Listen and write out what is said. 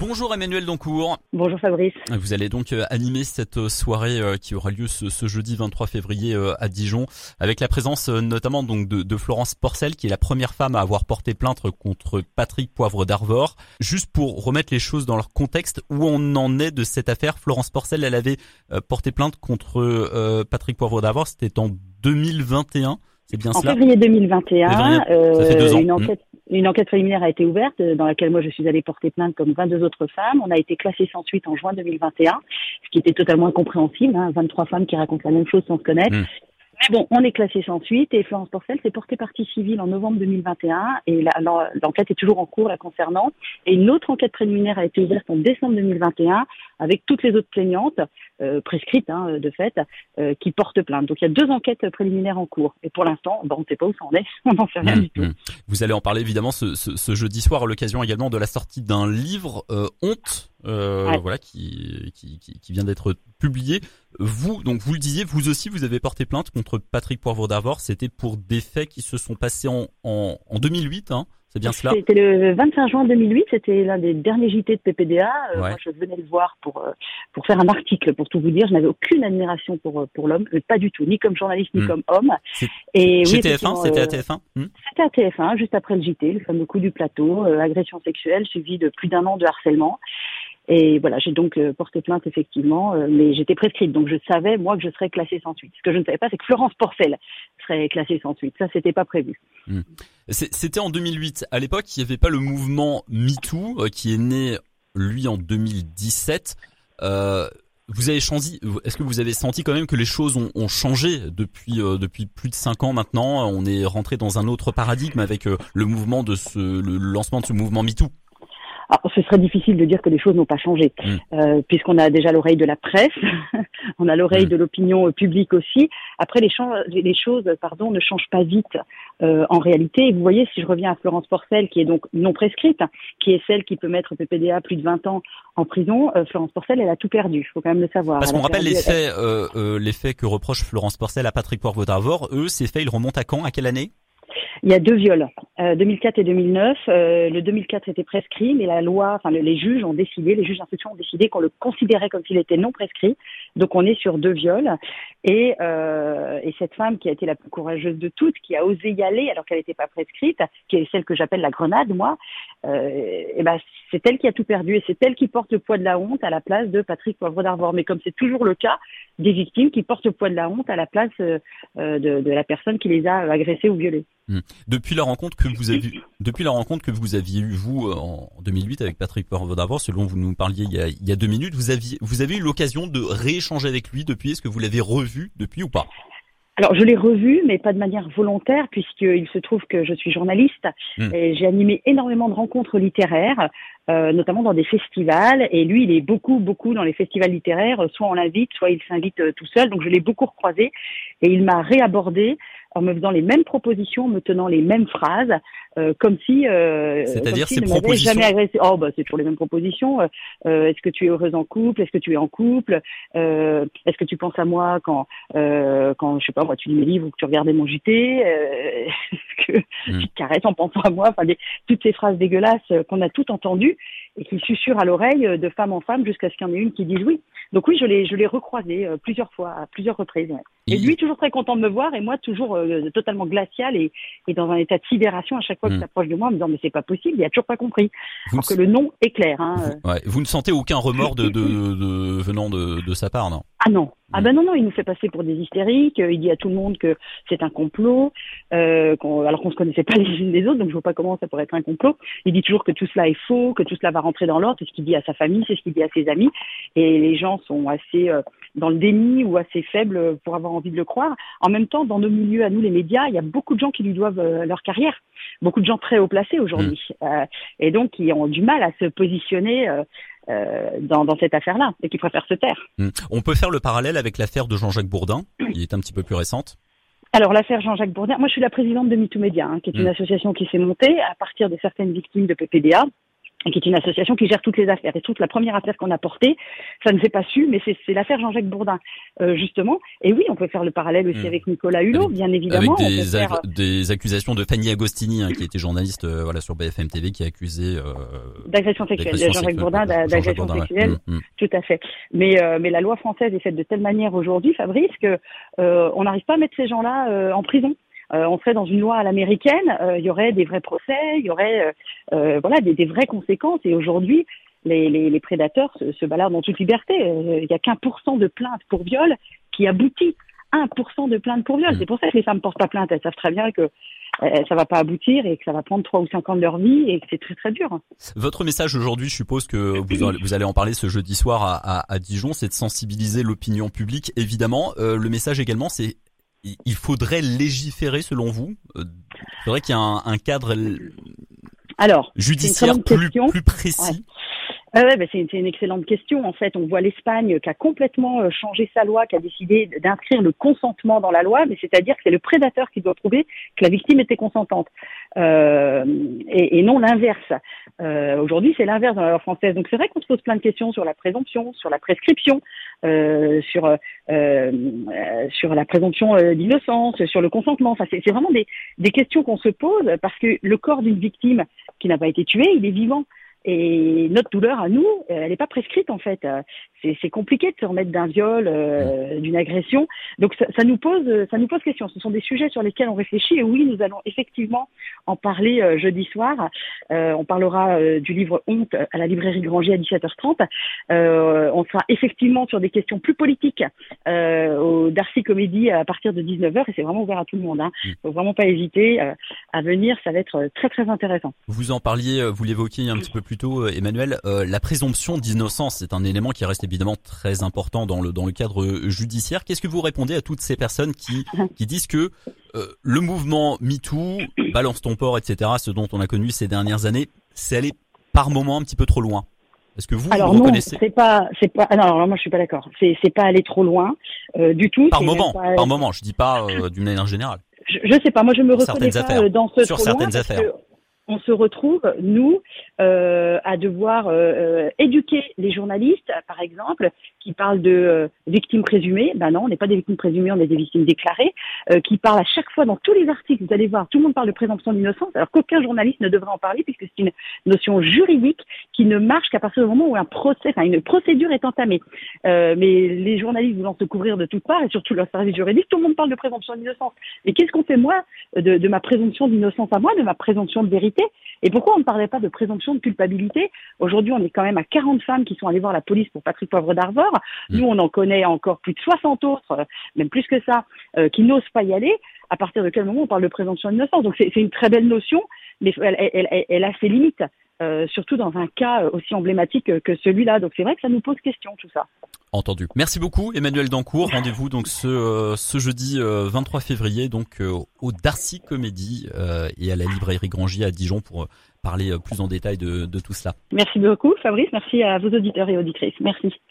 Bonjour Emmanuel Doncourt. Bonjour Fabrice. Vous allez donc euh, animer cette euh, soirée euh, qui aura lieu ce, jeudi 23 février à Dijon, avec la présence notamment donc de, Florence Porcel, qui est la première femme à avoir porté plainte contre Patrick Poivre d'Arvor. Juste pour remettre les choses dans leur contexte, où on en est de cette affaire, Florence Porcel, elle avait porté plainte contre Patrick Poivre d'Arvor, c'était en 2021. C'est bien en cela? En février 2021, une enquête une enquête préliminaire a été ouverte euh, dans laquelle moi je suis allée porter plainte comme 22 autres femmes. On a été classé sans suite en juin 2021, ce qui était totalement incompréhensible. Hein, 23 femmes qui racontent la même chose sans se connaître. Mmh. Mais bon, on est classé sans suite et Florence Porcel s'est portée partie civile en novembre 2021 et l'enquête est toujours en cours la concernant. Et une autre enquête préliminaire a été ouverte en décembre 2021 avec toutes les autres plaignantes euh, prescrites hein, de fait euh, qui portent plainte. Donc il y a deux enquêtes préliminaires en cours et pour l'instant, bon, on ne sait pas où ça en est, on n'en sait rien mmh, du tout. Mmh. Vous allez en parler évidemment ce, ce, ce jeudi soir à l'occasion également de la sortie d'un livre euh, Honte euh, voilà, qui, qui, qui, vient d'être publié. Vous, donc vous le disiez, vous aussi, vous avez porté plainte contre Patrick Poivre d'Arvor. C'était pour des faits qui se sont passés en, en, en 2008, hein, c'est bien cela C'était le 25 juin 2008, c'était l'un des derniers JT de PPDA. Euh, moi, je venais le voir pour euh, pour faire un article, pour tout vous dire. Je n'avais aucune admiration pour pour l'homme, pas du tout, ni comme journaliste ni hmm. comme homme. Et oui, TF1, c'était à TF1. Hmm. C'était à TF1, juste après le JT, le fameux coup du plateau, agression sexuelle suivi de plus d'un an de harcèlement. Et voilà, j'ai donc euh, porté plainte effectivement, euh, mais j'étais prescrite, donc je savais moi que je serais classée sans suite. Ce que je ne savais pas, c'est que Florence Porcel serait classée sans suite. Ça, c'était pas prévu. Hmm. C'était en 2008. À l'époque, il n'y avait pas le mouvement MeToo euh, qui est né lui en 2017. Euh, vous avez changé. Est-ce que vous avez senti quand même que les choses ont, ont changé depuis depuis plus de cinq ans maintenant? On est rentré dans un autre paradigme avec le mouvement de ce le lancement de ce mouvement MeToo? Alors, ce serait difficile de dire que les choses n'ont pas changé, mm. euh, puisqu'on a déjà l'oreille de la presse, on a l'oreille mm. de l'opinion publique aussi. Après, les, les, choses, pardon, ne changent pas vite euh, en réalité. vous voyez, si je reviens à Florence Porcel, qui est donc non prescrite, qui est celle qui peut mettre PPDA plus de 20 ans en prison, euh, Florence Porcel, elle a tout perdu. Il faut quand même le savoir. Parce qu'on rappelle les faits, euh, les faits que reproche Florence Porcel à Patrick Poivre d'Arvor. Eux, ces faits, ils remontent à quand À quelle année? Il y a deux viols, euh, 2004 et 2009. Euh, le 2004 était prescrit, mais la loi, enfin les juges ont décidé, les juges d'instruction ont décidé qu'on le considérait comme s'il était non prescrit. Donc on est sur deux viols. Et, euh, et cette femme qui a été la plus courageuse de toutes, qui a osé y aller alors qu'elle n'était pas prescrite, qui est celle que j'appelle la grenade, moi, euh, et ben c'est elle qui a tout perdu et c'est elle qui porte le poids de la honte à la place de Patrick Poivre d'Arvor. Mais comme c'est toujours le cas, des victimes qui portent le poids de la honte à la place euh, de, de la personne qui les a agressées ou violées. Hmm. Depuis la rencontre que vous avez, depuis la rencontre que vous aviez eue vous en 2008 avec Patrick Poivre selon vous nous parliez il y a, il y a deux minutes, vous aviez, vous avez eu l'occasion de rééchanger avec lui depuis? Est-ce que vous l'avez revu depuis ou pas? Alors je l'ai revu, mais pas de manière volontaire, puisqu'il se trouve que je suis journaliste hmm. et j'ai animé énormément de rencontres littéraires, euh, notamment dans des festivals. Et lui, il est beaucoup, beaucoup dans les festivals littéraires. Soit on l'invite, soit il s'invite euh, tout seul. Donc je l'ai beaucoup recroisé et il m'a réabordé en me faisant les mêmes propositions, en me tenant les mêmes phrases, euh, comme si, euh, c'est-à-dire ces propositions jamais agressé. Oh bah c'est toujours les mêmes propositions. Euh, euh, est-ce que tu es heureuse en couple Est-ce que tu es en couple euh, Est-ce que tu penses à moi quand quand je sais pas moi tu lis mes livres ou que tu regardais mon JT Est-ce que hmm. tu te caresses en pensant à moi Enfin toutes ces phrases dégueulasses qu'on a toutes entendues et qui susurrent à l'oreille de femme en femme jusqu'à ce qu'il y en ait une qui dise oui. Donc oui, je l'ai je l'ai recroisé plusieurs fois à plusieurs reprises. Et lui toujours très content de me voir et moi toujours euh, totalement glacial et, et, dans un état de sidération à chaque fois qu'il hmm. s'approche de moi en me disant mais c'est pas possible, il a toujours pas compris. Vous que le nom est clair. Hein. Vous, ouais. vous ne sentez aucun remords de, de, de venant de, de sa part, non? Ah non, ah ben non, non, il nous fait passer pour des hystériques, il dit à tout le monde que c'est un complot, euh, alors qu'on se connaissait pas les unes des autres, donc je vois pas comment ça pourrait être un complot. Il dit toujours que tout cela est faux, que tout cela va rentrer dans l'ordre, c'est ce qu'il dit à sa famille, c'est ce qu'il dit à ses amis, et les gens sont assez euh, dans le déni ou assez faibles pour avoir envie de le croire. En même temps, dans nos milieux, à nous les médias, il y a beaucoup de gens qui lui doivent euh, leur carrière, beaucoup de gens très haut placés aujourd'hui, mmh. euh, et donc qui ont du mal à se positionner euh, dans, dans, cette affaire-là et qui préfèrent se taire. Hmm. On peut faire le parallèle avec l'affaire de Jean-Jacques Bourdin, qui est un petit peu plus récente. Alors l'affaire Jean-Jacques Bourdin, moi je suis la présidente de MeToo Media, hein, qui est une hmm. association qui s'est montée à partir de certaines victimes de PPDA qui est une association qui gère toutes les affaires. Et toute la première affaire qu'on a portée, ça ne s'est pas su, mais c'est l'affaire Jean-Jacques Bourdin, euh, justement. Et oui, on peut faire le parallèle aussi hmm. avec Nicolas Hulot, bien évidemment. Avec des, euh, des accusations de Fanny Agostini, hein, qui était journaliste euh, voilà sur BFM TV, qui a accusé euh, d'agression sexuelle, Jean-Jacques Bourdin d'agression sexuelle, hmm, hmm. tout à fait. Mais mais la loi française est faite de telle manière aujourd'hui, Fabrice, que on n'arrive pas à mettre ces gens-là en prison. Euh, on serait dans une loi à l'américaine, euh, il y aurait des vrais procès, il y aurait euh, voilà des, vraies conséquences. Et aujourd'hui, les, prédateurs se, baladent dans toute liberté. Il n'y a qu'un pour cent de plaintes pour viol qui aboutit. 1% de plaintes pour viol. Mm. C'est pour ça que les femmes portent pas plainte. Elles savent très bien que ça va pas aboutir et que ça va prendre 3 ou 5 ans de leur vie et que c'est très très dur. Votre message aujourd'hui, je suppose que vous, allez en parler ce jeudi soir à, Dijon, c'est de sensibiliser l'opinion publique. Évidemment, le message également, c'est il faudrait légiférer selon vous euh, Il faudrait qu'il y ait un, cadre Alors, judiciaire plus, plus, précis ah ouais, bah, c'est une, excellente question. En fait, on voit l'Espagne qui a complètement euh, changé sa loi, qui a décidé d'inscrire le consentement dans la loi, mais c'est-à-dire que c'est le prédateur qui doit prouver que la victime était consentante, euh, et, et, non l'inverse. Euh, Aujourd'hui, c'est l'inverse dans la loi française. Donc c'est vrai qu'on se pose plein de questions sur la présomption, sur la prescription, euh, sur euh, sur la présomption euh, d'innocence, sur le consentement. Enfin, c'est vraiment des, des questions qu'on se pose parce que le corps d'une victime qui n'a pas été tuée, il est vivant. Et notre douleur à nous, elle n'est pas prescrite en fait. C'est compliqué de se remettre d'un viol, euh, d'une agression. Donc ça, ça, nous pose, ça nous pose question. Ce sont des sujets sur lesquels on réfléchit. Et oui, nous allons effectivement en parler euh, jeudi soir. Euh, on parlera du livre Honte à la librairie Granger à 17h30. on sera effectivement sur des questions plus politiques au Darcy Comédie à partir de 19h. Et c'est vraiment ouvert à tout le monde. Hein. Mm. Faut vraiment pas hésiter à venir. Ça va être très très intéressant. Vous en parliez, vous l'évoquiez un petit peu plus tôt, euh, Emmanuel, euh, la présomption d'innocence, c'est un élément qui reste évidemment très important dans le dans le cadre judiciaire. Qu'est-ce que vous répondez à toutes ces personnes qui qui disent que euh, le mouvement MeToo, balance ton port, etc., ce dont on a connu ces dernières années, c'est allé par moment un petit peu trop loin? Est-ce que vous, alors vous non, c'est pas, c'est pas. Non, alors moi je suis pas d'accord. C'est, c'est pas aller trop loin du tout. Par moment, par moment. Je dis pas d'une manière générale. Je, je, sais pas. Moi je me reconnais pas dans ce sur trop certaines loin affaires on se retrouve, nous, euh, à devoir euh, euh, éduquer les journalistes, par exemple, qui parlent de victimes présumées. Ben non, on n'est pas des victimes présumées, on est des victimes déclarées, qui parlent à chaque fois dans tous les articles, vous allez voir, tout le monde parle de présomption d'innocence, alors qu'aucun journaliste ne devrait en parler, puisque c'est une notion juridique qui ne marche qu'à partir du moment où un procès, enfin une procédure est entamée. mais les journalistes voulant se couvrir de toutes parts, et surtout leur service juridique, tout le monde parle de présomption d'innocence. Mais qu'est-ce qu'on fait moi de, de ma présomption d'innocence à moi, de ma présomption de vérité et pourquoi on ne parlait pas de présomption de culpabilité? Aujourd'hui, on est quand même à 40 femmes qui sont allées voir la police pour Patrick Poivre d'Arvor. Mm. Nous, on en connaît encore plus de 60 autres, euh, même plus que ça, euh, qui n'osent pas y aller. À partir de quel moment on parle de présomption d'innocence? Donc c'est une très belle notion, mais elle, a ses limites. Euh, surtout dans un cas aussi emblématique que celui-là. Donc c'est vrai que ça nous pose question tout ça. Entendu. Merci beaucoup Emmanuel Dancourt. Rendez-vous donc ce, euh, ce jeudi 23 euh, février donc euh, au Darcy Comédie et à la librairie Grangier à Dijon pour parler plus en détail de, de tout cela. Merci beaucoup Fabrice. Merci à vos auditeurs et auditrices. Merci.